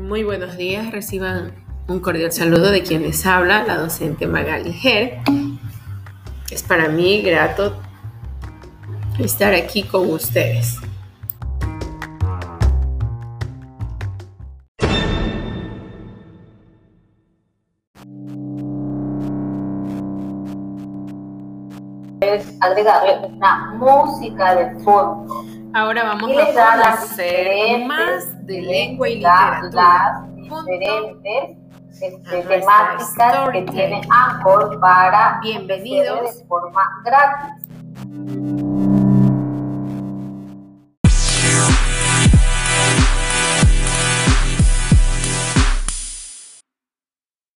Muy buenos días, reciban un cordial saludo de quien les habla, la docente Magali Ger. Es para mí grato estar aquí con ustedes. Es agregarle una música de fondo. Ahora vamos a conocer más de lengua y literatura. Las diferentes este, temáticas que tiene Anchor para Bienvenidos. de forma gratis.